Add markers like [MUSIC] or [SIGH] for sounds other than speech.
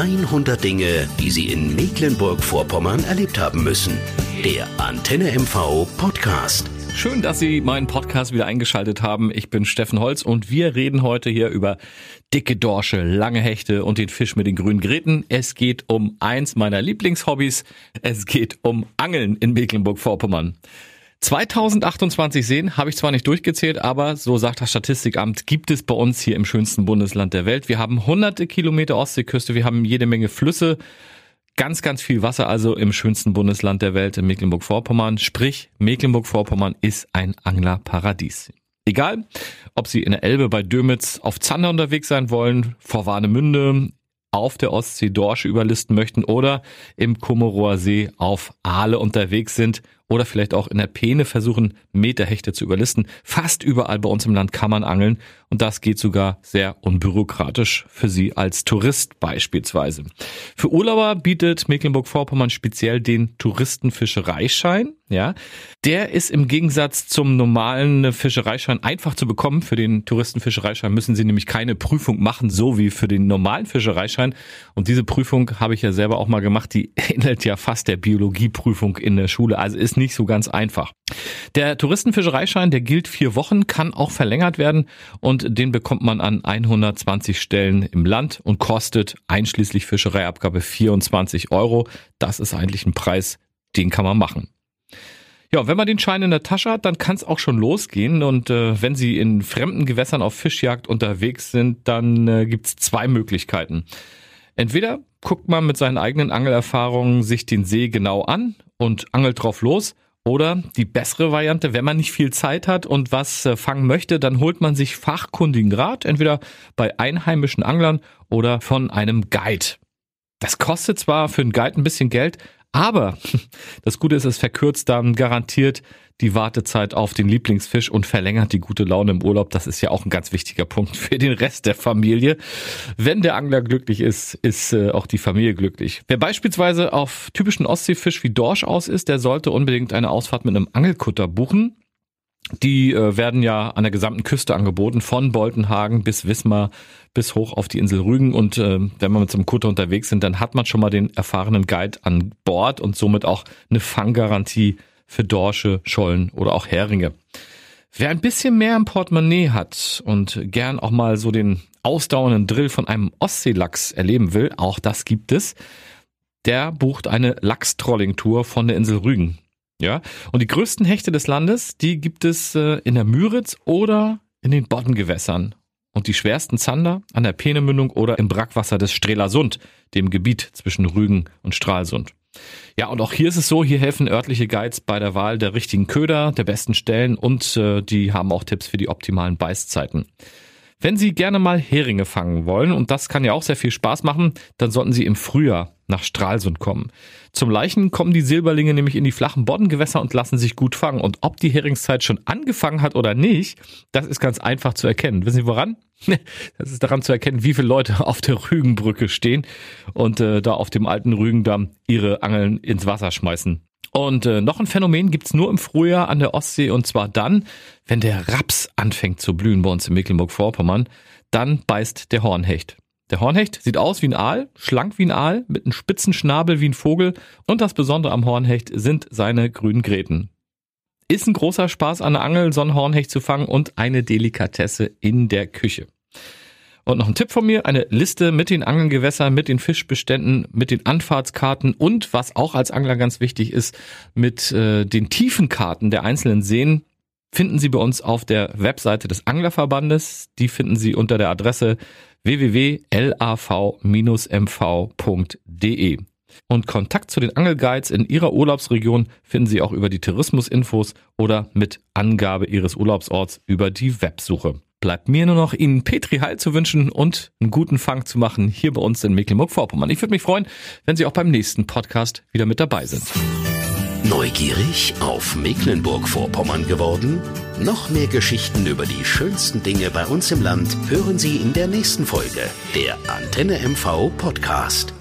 100 Dinge, die Sie in Mecklenburg-Vorpommern erlebt haben müssen. Der Antenne MV Podcast. Schön, dass Sie meinen Podcast wieder eingeschaltet haben. Ich bin Steffen Holz und wir reden heute hier über dicke Dorsche, lange Hechte und den Fisch mit den grünen Gräten. Es geht um eins meiner Lieblingshobbys. Es geht um Angeln in Mecklenburg-Vorpommern. 2028 sehen, habe ich zwar nicht durchgezählt, aber so sagt das Statistikamt, gibt es bei uns hier im schönsten Bundesland der Welt. Wir haben hunderte Kilometer Ostseeküste, wir haben jede Menge Flüsse, ganz, ganz viel Wasser also im schönsten Bundesland der Welt, in Mecklenburg-Vorpommern. Sprich, Mecklenburg-Vorpommern ist ein Anglerparadies. Egal, ob Sie in der Elbe bei Dömitz auf Zander unterwegs sein wollen, vor Warnemünde, auf der Ostsee Dorsche überlisten möchten oder im Kummerower See auf Aale unterwegs sind oder vielleicht auch in der Peene versuchen, Meterhechte zu überlisten. Fast überall bei uns im Land kann man angeln und das geht sogar sehr unbürokratisch für Sie als Tourist beispielsweise. Für Urlauber bietet Mecklenburg-Vorpommern speziell den Touristenfischereischein. Ja, der ist im Gegensatz zum normalen Fischereischein einfach zu bekommen. Für den Touristenfischereischein müssen Sie nämlich keine Prüfung machen, so wie für den normalen Fischereischein. Und diese Prüfung habe ich ja selber auch mal gemacht. Die [LAUGHS] ähnelt ja fast der Biologieprüfung in der Schule. Also ist nicht so ganz einfach. Der Touristenfischereischein, der gilt vier Wochen, kann auch verlängert werden und den bekommt man an 120 Stellen im Land und kostet einschließlich Fischereiabgabe 24 Euro. Das ist eigentlich ein Preis, den kann man machen. Ja, wenn man den Schein in der Tasche hat, dann kann es auch schon losgehen. Und äh, wenn Sie in fremden Gewässern auf Fischjagd unterwegs sind, dann äh, gibt's zwei Möglichkeiten. Entweder guckt man mit seinen eigenen Angelerfahrungen sich den See genau an und angelt drauf los. Oder die bessere Variante, wenn man nicht viel Zeit hat und was äh, fangen möchte, dann holt man sich fachkundigen Rat, entweder bei einheimischen Anglern oder von einem Guide. Das kostet zwar für einen Guide ein bisschen Geld, aber [LAUGHS] das Gute ist, es verkürzt dann garantiert die Wartezeit auf den Lieblingsfisch und verlängert die gute Laune im Urlaub. Das ist ja auch ein ganz wichtiger Punkt für den Rest der Familie. Wenn der Angler glücklich ist, ist äh, auch die Familie glücklich. Wer beispielsweise auf typischen Ostseefisch wie Dorsch aus ist, der sollte unbedingt eine Ausfahrt mit einem Angelkutter buchen. Die äh, werden ja an der gesamten Küste angeboten, von Boltenhagen bis Wismar bis hoch auf die Insel Rügen. Und äh, wenn man mit so einem Kutter unterwegs sind, dann hat man schon mal den erfahrenen Guide an Bord und somit auch eine Fanggarantie für Dorsche, Schollen oder auch Heringe. Wer ein bisschen mehr im Portemonnaie hat und gern auch mal so den ausdauernden Drill von einem Ostseelachs erleben will, auch das gibt es, der bucht eine Lachstrolling-Tour von der Insel Rügen. Ja, und die größten Hechte des Landes, die gibt es äh, in der Müritz oder in den Boddengewässern. Und die schwersten Zander an der Peenemündung oder im Brackwasser des Strelasund, dem Gebiet zwischen Rügen und Stralsund. Ja, und auch hier ist es so, hier helfen örtliche Guides bei der Wahl der richtigen Köder, der besten Stellen und äh, die haben auch Tipps für die optimalen Beißzeiten. Wenn Sie gerne mal Heringe fangen wollen, und das kann ja auch sehr viel Spaß machen, dann sollten Sie im Frühjahr nach Stralsund kommen. Zum Leichen kommen die Silberlinge nämlich in die flachen Boddengewässer und lassen sich gut fangen. Und ob die Heringszeit schon angefangen hat oder nicht, das ist ganz einfach zu erkennen. Wissen Sie woran? [LAUGHS] Das ist daran zu erkennen, wie viele Leute auf der Rügenbrücke stehen und äh, da auf dem alten Rügendamm ihre Angeln ins Wasser schmeißen. Und äh, noch ein Phänomen gibt's nur im Frühjahr an der Ostsee und zwar dann, wenn der Raps anfängt zu blühen bei uns in Mecklenburg-Vorpommern, dann beißt der Hornhecht. Der Hornhecht sieht aus wie ein Aal, schlank wie ein Aal, mit einem spitzen Schnabel wie ein Vogel und das Besondere am Hornhecht sind seine grünen Gräten. Ist ein großer Spaß an der Angel, so einen Hornhecht zu fangen und eine Delikatesse in der Küche. Und noch ein Tipp von mir, eine Liste mit den Angelgewässern, mit den Fischbeständen, mit den Anfahrtskarten und was auch als Angler ganz wichtig ist, mit äh, den Tiefenkarten der einzelnen Seen finden Sie bei uns auf der Webseite des Anglerverbandes. Die finden Sie unter der Adresse www.lav-mv.de. Und Kontakt zu den Angelguides in Ihrer Urlaubsregion finden Sie auch über die Tourismusinfos oder mit Angabe Ihres Urlaubsorts über die Websuche. Bleibt mir nur noch Ihnen Petri Heil zu wünschen und einen guten Fang zu machen hier bei uns in Mecklenburg-Vorpommern. Ich würde mich freuen, wenn Sie auch beim nächsten Podcast wieder mit dabei sind. Neugierig auf Mecklenburg-Vorpommern geworden? Noch mehr Geschichten über die schönsten Dinge bei uns im Land hören Sie in der nächsten Folge der Antenne MV Podcast.